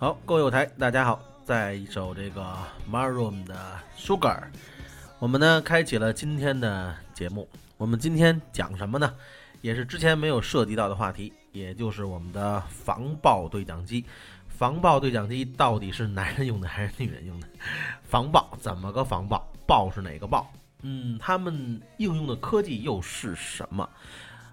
好，各位友台，大家好，在一首这个 Maroon 的 Sugar，我们呢开启了今天的节目。我们今天讲什么呢？也是之前没有涉及到的话题，也就是我们的防爆对讲机。防爆对讲机到底是男人用的还是女人用的？防爆怎么个防爆？爆是哪个爆？嗯，他们应用的科技又是什么？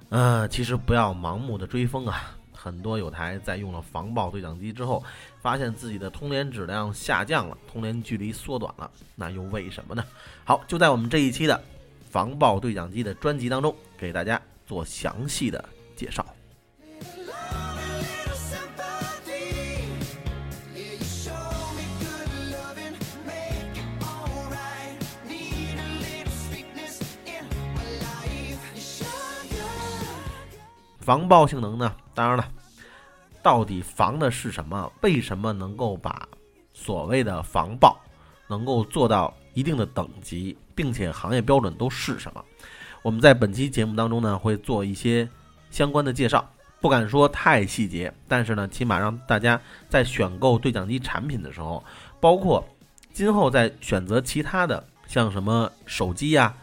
呃，其实不要盲目的追风啊。很多有台在用了防爆对讲机之后，发现自己的通联质量下降了，通联距离缩短了，那又为什么呢？好，就在我们这一期的防爆对讲机的专辑当中，给大家做详细的介绍。防爆性能呢？当然了，到底防的是什么？为什么能够把所谓的防爆能够做到一定的等级，并且行业标准都是什么？我们在本期节目当中呢，会做一些相关的介绍，不敢说太细节，但是呢，起码让大家在选购对讲机产品的时候，包括今后在选择其他的像什么手机呀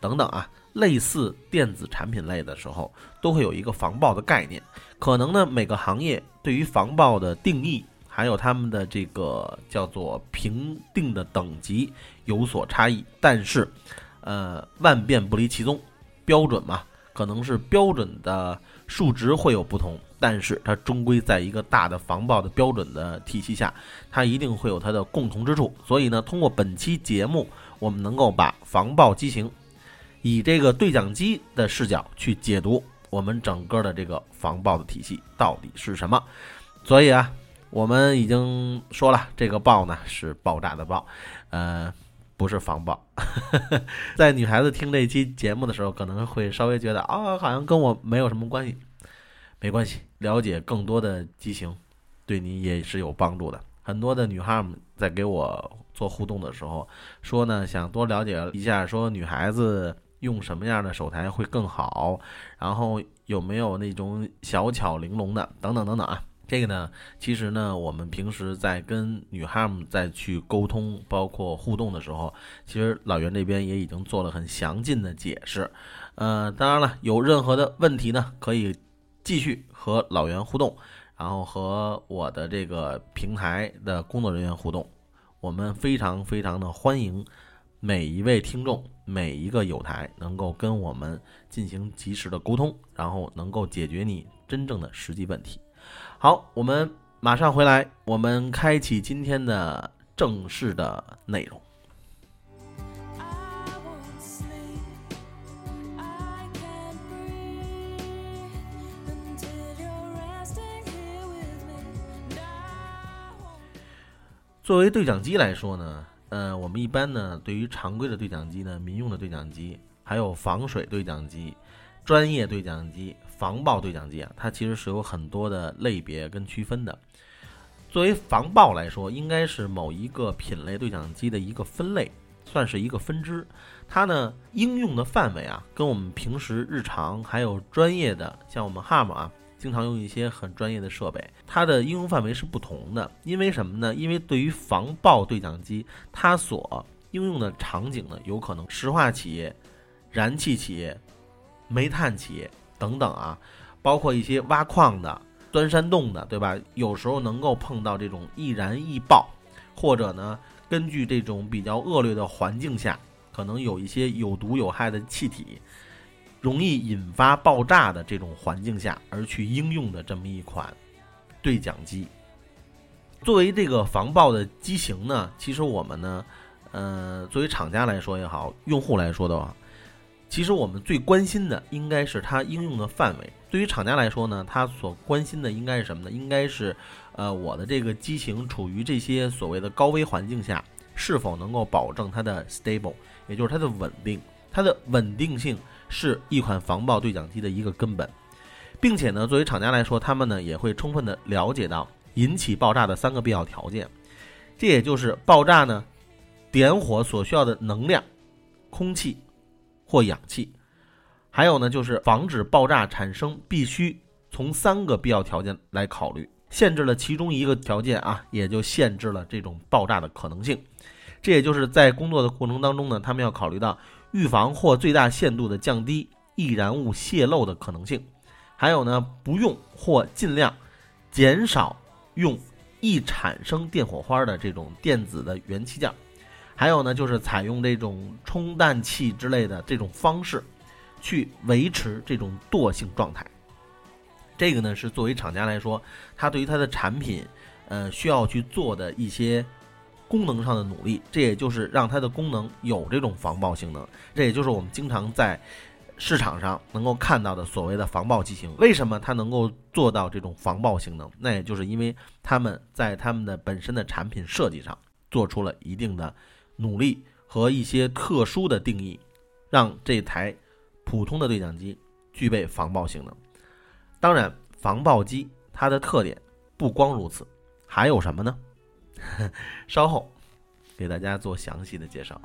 等等啊。类似电子产品类的时候，都会有一个防爆的概念。可能呢，每个行业对于防爆的定义，还有他们的这个叫做评定的等级有所差异。但是，呃，万变不离其宗，标准嘛，可能是标准的数值会有不同，但是它终归在一个大的防爆的标准的体系下，它一定会有它的共同之处。所以呢，通过本期节目，我们能够把防爆机型。以这个对讲机的视角去解读我们整个的这个防爆的体系到底是什么，所以啊，我们已经说了，这个爆呢是爆炸的爆，呃，不是防爆。在女孩子听这期节目的时候，可能会稍微觉得啊，好像跟我没有什么关系，没关系，了解更多的机型，对你也是有帮助的。很多的女孩们在给我做互动的时候说呢，想多了解一下，说女孩子。用什么样的手台会更好？然后有没有那种小巧玲珑的？等等等等啊！这个呢，其实呢，我们平时在跟女孩们再去沟通，包括互动的时候，其实老袁这边也已经做了很详尽的解释。呃，当然了，有任何的问题呢，可以继续和老袁互动，然后和我的这个平台的工作人员互动。我们非常非常的欢迎每一位听众。每一个有台能够跟我们进行及时的沟通，然后能够解决你真正的实际问题。好，我们马上回来，我们开启今天的正式的内容。作为对讲机来说呢？呃，我们一般呢，对于常规的对讲机呢，民用的对讲机，还有防水对讲机、专业对讲机、防爆对讲机啊，它其实是有很多的类别跟区分的。作为防爆来说，应该是某一个品类对讲机的一个分类，算是一个分支。它呢，应用的范围啊，跟我们平时日常还有专业的，像我们 HAM 啊。经常用一些很专业的设备，它的应用范围是不同的。因为什么呢？因为对于防爆对讲机，它所应用的场景呢，有可能石化企业、燃气企业、煤炭企业等等啊，包括一些挖矿的、钻山洞的，对吧？有时候能够碰到这种易燃易爆，或者呢，根据这种比较恶劣的环境下，可能有一些有毒有害的气体。容易引发爆炸的这种环境下而去应用的这么一款对讲机，作为这个防爆的机型呢，其实我们呢，呃，作为厂家来说也好，用户来说的话，其实我们最关心的应该是它应用的范围。对于厂家来说呢，它所关心的应该是什么呢？应该是，呃，我的这个机型处于这些所谓的高危环境下，是否能够保证它的 stable，也就是它的稳定，它的稳定性。是一款防爆对讲机的一个根本，并且呢，作为厂家来说，他们呢也会充分的了解到引起爆炸的三个必要条件，这也就是爆炸呢点火所需要的能量、空气或氧气，还有呢就是防止爆炸产生必须从三个必要条件来考虑。限制了其中一个条件啊，也就限制了这种爆炸的可能性。这也就是在工作的过程当中呢，他们要考虑到预防或最大限度的降低易燃物泄漏的可能性，还有呢，不用或尽量减少用易产生电火花的这种电子的元器件，还有呢，就是采用这种充氮气之类的这种方式，去维持这种惰性状态。这个呢是作为厂家来说，他对于他的产品，呃，需要去做的一些功能上的努力。这也就是让它的功能有这种防爆性能。这也就是我们经常在市场上能够看到的所谓的防爆机型。为什么它能够做到这种防爆性能？那也就是因为他们在他们的本身的产品设计上做出了一定的努力和一些特殊的定义，让这台普通的对讲机具备防爆性能。当然，防爆机它的特点不光如此，还有什么呢？稍后给大家做详细的介绍。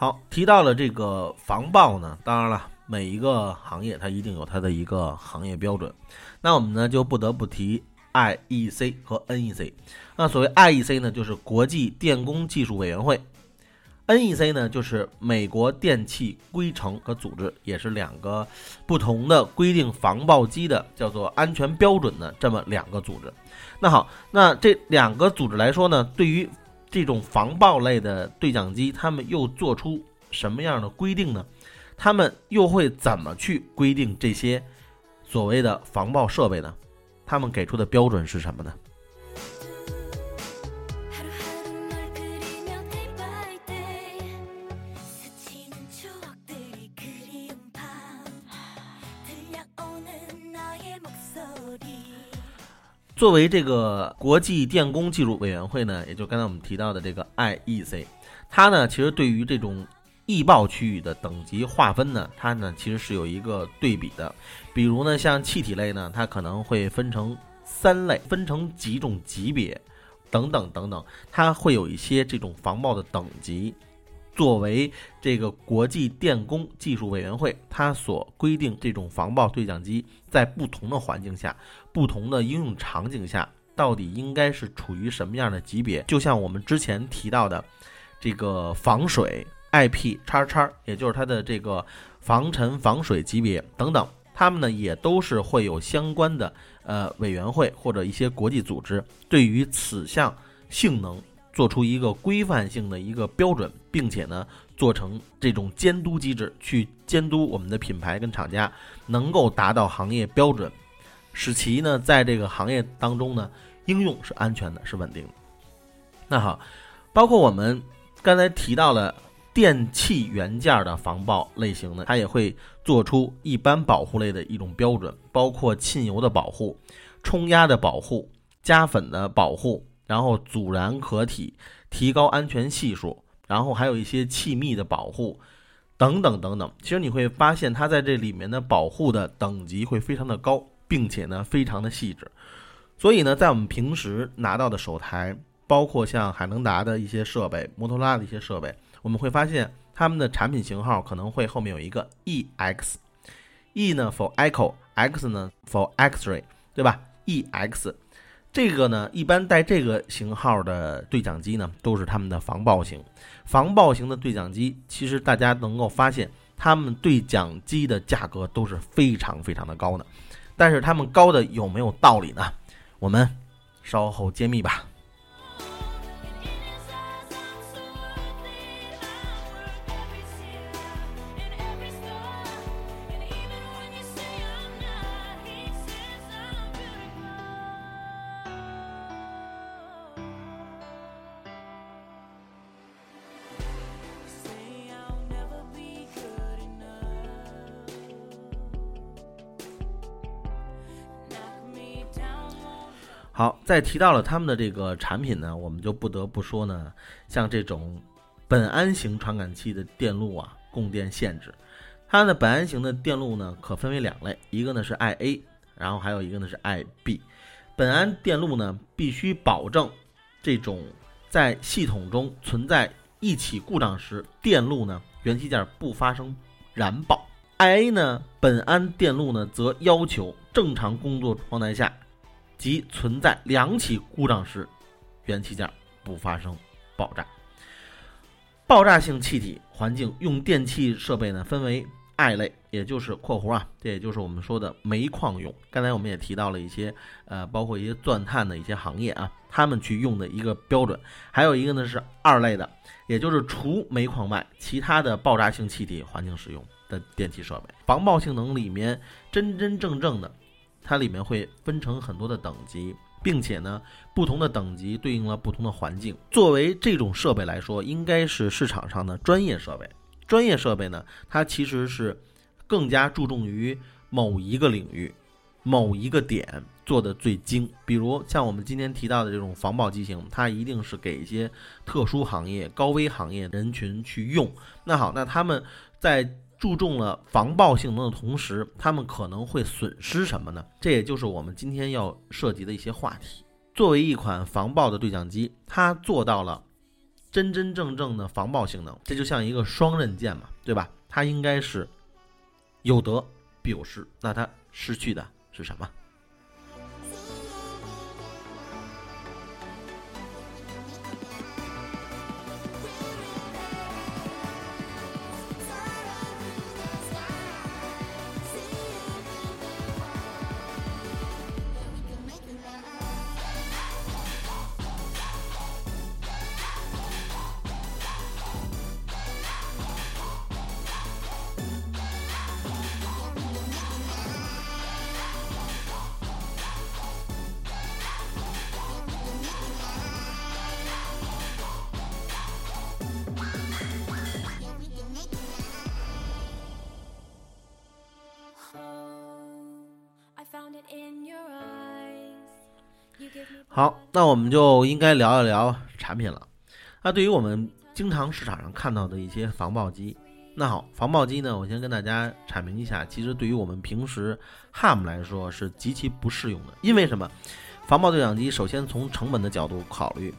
好，提到了这个防爆呢，当然了，每一个行业它一定有它的一个行业标准。那我们呢就不得不提 IEC 和 NEC。那所谓 IEC 呢，就是国际电工技术委员会；NEC 呢，就是美国电气规程和组织，也是两个不同的规定防爆机的叫做安全标准的这么两个组织。那好，那这两个组织来说呢，对于这种防爆类的对讲机，他们又做出什么样的规定呢？他们又会怎么去规定这些所谓的防爆设备呢？他们给出的标准是什么呢？作为这个国际电工技术委员会呢，也就刚才我们提到的这个 IEC，它呢其实对于这种易爆区域的等级划分呢，它呢其实是有一个对比的。比如呢，像气体类呢，它可能会分成三类，分成几种级别，等等等等，它会有一些这种防爆的等级。作为这个国际电工技术委员会，它所规定这种防爆对讲机在不同的环境下、不同的应用场景下，到底应该是处于什么样的级别？就像我们之前提到的，这个防水 IP 叉叉，也就是它的这个防尘防水级别等等，它们呢也都是会有相关的呃委员会或者一些国际组织对于此项性能。做出一个规范性的一个标准，并且呢，做成这种监督机制，去监督我们的品牌跟厂家能够达到行业标准，使其呢在这个行业当中呢应用是安全的，是稳定的。那好，包括我们刚才提到了电器元件的防爆类型呢，它也会做出一般保护类的一种标准，包括沁油的保护、冲压的保护、加粉的保护。然后阻燃壳体提高安全系数，然后还有一些气密的保护，等等等等。其实你会发现，它在这里面的保护的等级会非常的高，并且呢非常的细致。所以呢，在我们平时拿到的手台，包括像海能达的一些设备、摩托拉的一些设备，我们会发现他们的产品型号可能会后面有一个 EX，E 呢 for Echo，X 呢 for X-ray，对吧？EX。这个呢，一般带这个型号的对讲机呢，都是他们的防爆型。防爆型的对讲机，其实大家能够发现，他们对讲机的价格都是非常非常的高的。但是他们高的有没有道理呢？我们稍后揭秘吧。好，在提到了他们的这个产品呢，我们就不得不说呢，像这种苯胺型传感器的电路啊，供电限制。它的苯胺型的电路呢，可分为两类，一个呢是 IA，然后还有一个呢是 IB。苯胺电路呢，必须保证这种在系统中存在一起故障时，电路呢元器件不发生燃爆。IA 呢，苯胺电路呢，则要求正常工作状态下。即存在两起故障时，元器件不发生爆炸。爆炸性气体环境用电器设备呢，分为 I 类，也就是（括弧啊），这也就是我们说的煤矿用。刚才我们也提到了一些，呃，包括一些钻探的一些行业啊，他们去用的一个标准。还有一个呢是二类的，也就是除煤矿外，其他的爆炸性气体环境使用的电气设备。防爆性能里面真真正正的。它里面会分成很多的等级，并且呢，不同的等级对应了不同的环境。作为这种设备来说，应该是市场上的专业设备。专业设备呢，它其实是更加注重于某一个领域、某一个点做的最精。比如像我们今天提到的这种防爆机型，它一定是给一些特殊行业、高危行业人群去用。那好，那他们在。注重了防爆性能的同时，他们可能会损失什么呢？这也就是我们今天要涉及的一些话题。作为一款防爆的对讲机，它做到了真真正正的防爆性能，这就像一个双刃剑嘛，对吧？它应该是有得必有失，那它失去的是什么？好，那我们就应该聊一聊产品了。那对于我们经常市场上看到的一些防爆机，那好，防爆机呢，我先跟大家阐明一下，其实对于我们平时 ham 来说是极其不适用的。因为什么？防爆对讲机首先从成本的角度考虑，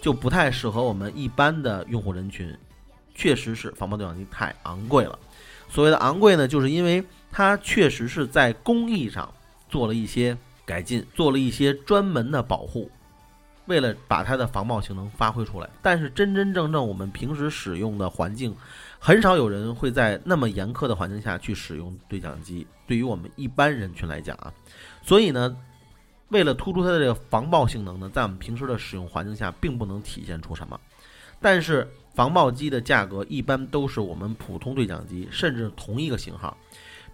就不太适合我们一般的用户人群。确实是防爆对讲机太昂贵了。所谓的昂贵呢，就是因为它确实是在工艺上做了一些。改进做了一些专门的保护，为了把它的防爆性能发挥出来。但是真真正正我们平时使用的环境，很少有人会在那么严苛的环境下去使用对讲机。对于我们一般人群来讲啊，所以呢，为了突出它的这个防爆性能呢，在我们平时的使用环境下并不能体现出什么。但是防爆机的价格一般都是我们普通对讲机，甚至同一个型号。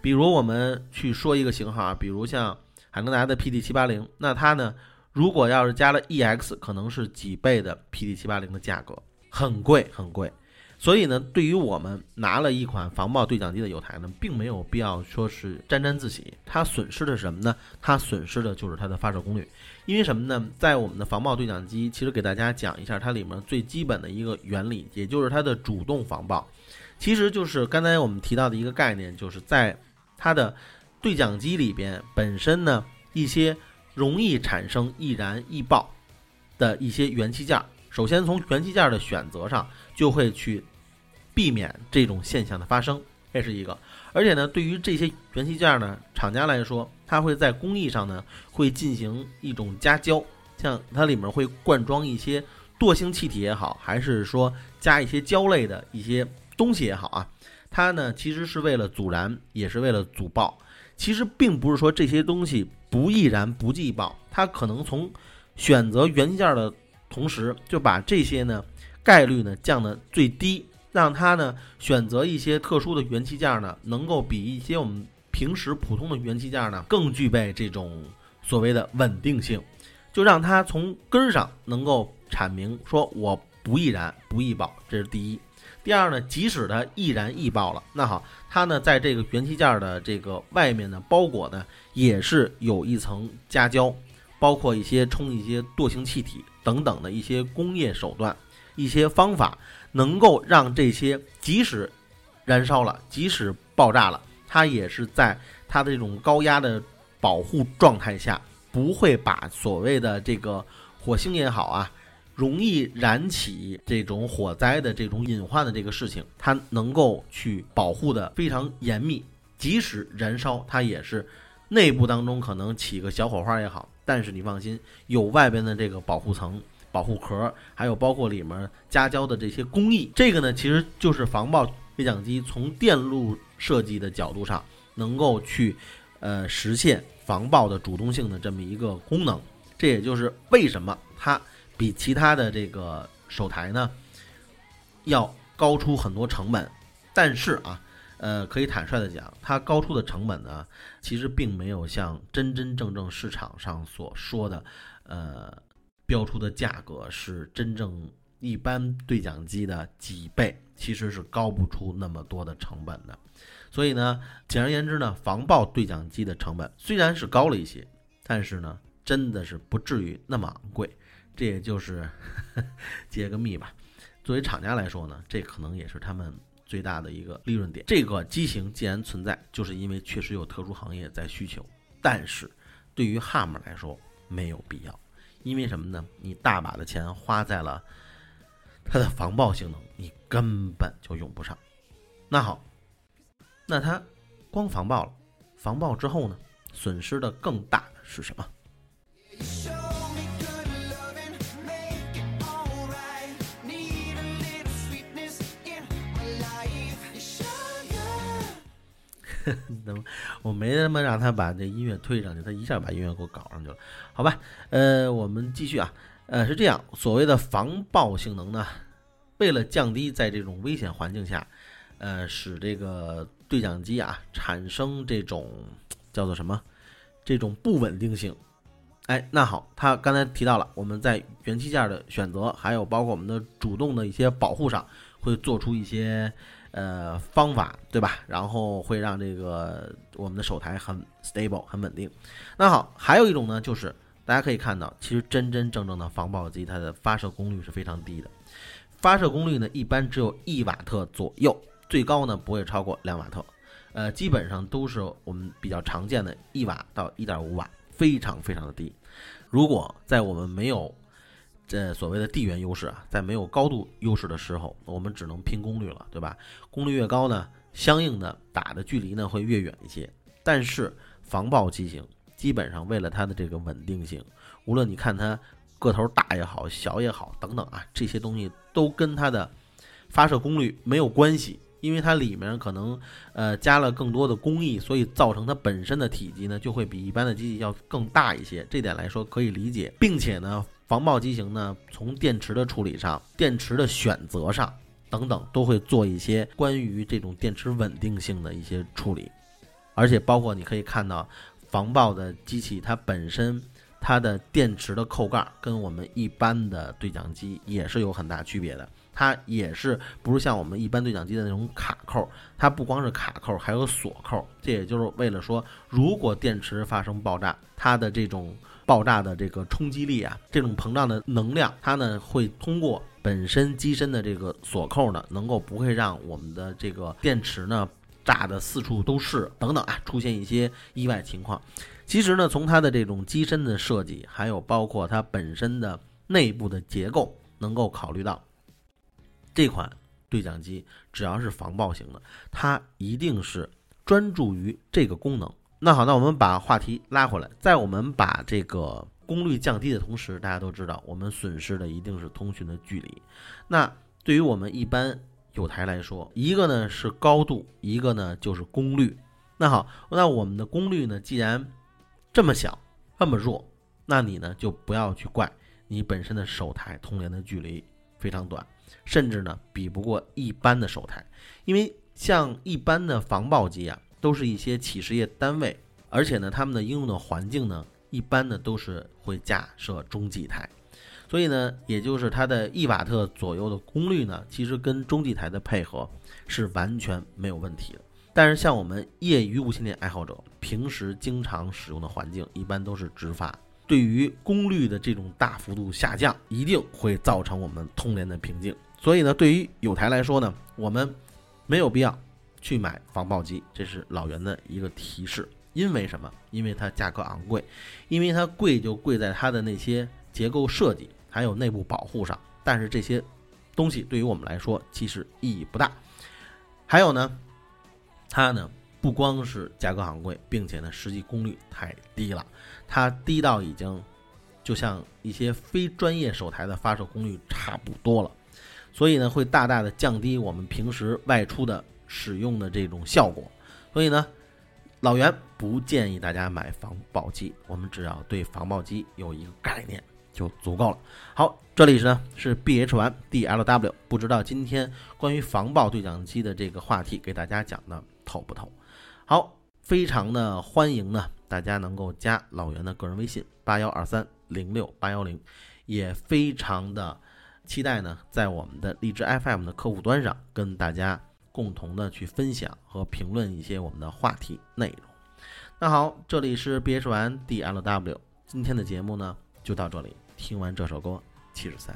比如我们去说一个型号啊，比如像。海能达的 PD 七八零，那它呢？如果要是加了 EX，可能是几倍的 PD 七八零的价格，很贵很贵。所以呢，对于我们拿了一款防爆对讲机的友台呢，并没有必要说是沾沾自喜。它损失的是什么呢？它损失的就是它的发射功率。因为什么呢？在我们的防爆对讲机，其实给大家讲一下它里面最基本的一个原理，也就是它的主动防爆，其实就是刚才我们提到的一个概念，就是在它的。对讲机里边本身呢，一些容易产生易燃易爆的一些元器件，首先从元器件的选择上就会去避免这种现象的发生，这是一个。而且呢，对于这些元器件呢，厂家来说，它会在工艺上呢会进行一种加胶，像它里面会灌装一些惰性气体也好，还是说加一些胶类的一些东西也好啊，它呢其实是为了阻燃，也是为了阻爆。其实并不是说这些东西不易燃不易爆，它可能从选择元器件的同时，就把这些呢概率呢降的最低，让它呢选择一些特殊的元器件呢，能够比一些我们平时普通的元器件呢更具备这种所谓的稳定性，就让它从根儿上能够阐明说我不易燃不易爆，这是第一。第二呢，即使它易燃易爆了，那好，它呢在这个元器件的这个外面呢包裹呢，也是有一层夹胶，包括一些充一些惰性气体等等的一些工业手段、一些方法，能够让这些即使燃烧了，即使爆炸了，它也是在它的这种高压的保护状态下，不会把所谓的这个火星也好啊。容易燃起这种火灾的这种隐患的这个事情，它能够去保护的非常严密，即使燃烧，它也是内部当中可能起个小火花也好，但是你放心，有外边的这个保护层、保护壳，还有包括里面加胶的这些工艺，这个呢其实就是防爆对讲机从电路设计的角度上能够去呃实现防爆的主动性的这么一个功能，这也就是为什么它。比其他的这个手台呢，要高出很多成本，但是啊，呃，可以坦率的讲，它高出的成本呢，其实并没有像真真正正市场上所说的，呃，标出的价格是真正一般对讲机的几倍，其实是高不出那么多的成本的。所以呢，简而言之呢，防爆对讲机的成本虽然是高了一些，但是呢，真的是不至于那么昂贵。这也就是 揭个密吧。作为厂家来说呢，这可能也是他们最大的一个利润点。这个机型既然存在，就是因为确实有特殊行业在需求。但是，对于 HAM 来说没有必要，因为什么呢？你大把的钱花在了 它的防爆性能，你根本就用不上。那好，那它光防爆了，防爆之后呢，损失的更大是什么？那么我没他妈让他把这音乐推上去，他一下把音乐给我搞上去了，好吧？呃，我们继续啊，呃，是这样，所谓的防爆性能呢，为了降低在这种危险环境下，呃，使这个对讲机啊产生这种叫做什么，这种不稳定性，哎，那好，他刚才提到了我们在元器件的选择，还有包括我们的主动的一些保护上，会做出一些。呃，方法对吧？然后会让这个我们的手台很 stable 很稳定。那好，还有一种呢，就是大家可以看到，其实真真正正的防爆机，它的发射功率是非常低的。发射功率呢，一般只有一瓦特左右，最高呢不会超过两瓦特。呃，基本上都是我们比较常见的一瓦到一点五瓦，非常非常的低。如果在我们没有这所谓的地缘优势啊，在没有高度优势的时候，我们只能拼功率了，对吧？功率越高呢，相应的打的距离呢会越远一些。但是防爆机型基本上为了它的这个稳定性，无论你看它个头大也好，小也好，等等啊，这些东西都跟它的发射功率没有关系，因为它里面可能呃加了更多的工艺，所以造成它本身的体积呢就会比一般的机器要更大一些。这点来说可以理解，并且呢。防爆机型呢，从电池的处理上、电池的选择上等等，都会做一些关于这种电池稳定性的一些处理，而且包括你可以看到，防爆的机器它本身它的电池的扣盖跟我们一般的对讲机也是有很大区别的，它也是不是像我们一般对讲机的那种卡扣，它不光是卡扣，还有锁扣，这也就是为了说，如果电池发生爆炸，它的这种。爆炸的这个冲击力啊，这种膨胀的能量，它呢会通过本身机身的这个锁扣呢，能够不会让我们的这个电池呢炸的四处都是等等啊，出现一些意外情况。其实呢，从它的这种机身的设计，还有包括它本身的内部的结构，能够考虑到这款对讲机只要是防爆型的，它一定是专注于这个功能。那好，那我们把话题拉回来，在我们把这个功率降低的同时，大家都知道，我们损失的一定是通讯的距离。那对于我们一般有台来说，一个呢是高度，一个呢就是功率。那好，那我们的功率呢，既然这么小，这么弱，那你呢就不要去怪你本身的手台通联的距离非常短，甚至呢比不过一般的手台，因为像一般的防爆机啊。都是一些企事业单位，而且呢，他们的应用的环境呢，一般呢都是会架设中继台，所以呢，也就是它的一瓦特左右的功率呢，其实跟中继台的配合是完全没有问题的。但是，像我们业余无线电爱好者，平时经常使用的环境一般都是直发，对于功率的这种大幅度下降，一定会造成我们通联的瓶颈。所以呢，对于有台来说呢，我们没有必要去买防爆机，这是老袁的一个提示。因为什么？因为它价格昂贵，因为它贵就贵在它的那些结构设计还有内部保护上。但是这些东西对于我们来说其实意义不大。还有呢，它呢不光是价格昂贵，并且呢实际功率太低了，它低到已经就像一些非专业手台的发射功率差不多了，所以呢会大大的降低我们平时外出的使用的这种效果。所以呢。老袁不建议大家买防爆机，我们只要对防爆机有一个概念就足够了。好，这里是呢是 B H 完 D L W，不知道今天关于防爆对讲机的这个话题给大家讲的透不透？好，非常的欢迎呢，大家能够加老袁的个人微信八幺二三零六八幺零，也非常的期待呢，在我们的荔枝 F M 的客户端上跟大家。共同的去分享和评论一些我们的话题内容。那好，这里是 B H 完 D L W，今天的节目呢就到这里。听完这首歌，七十三。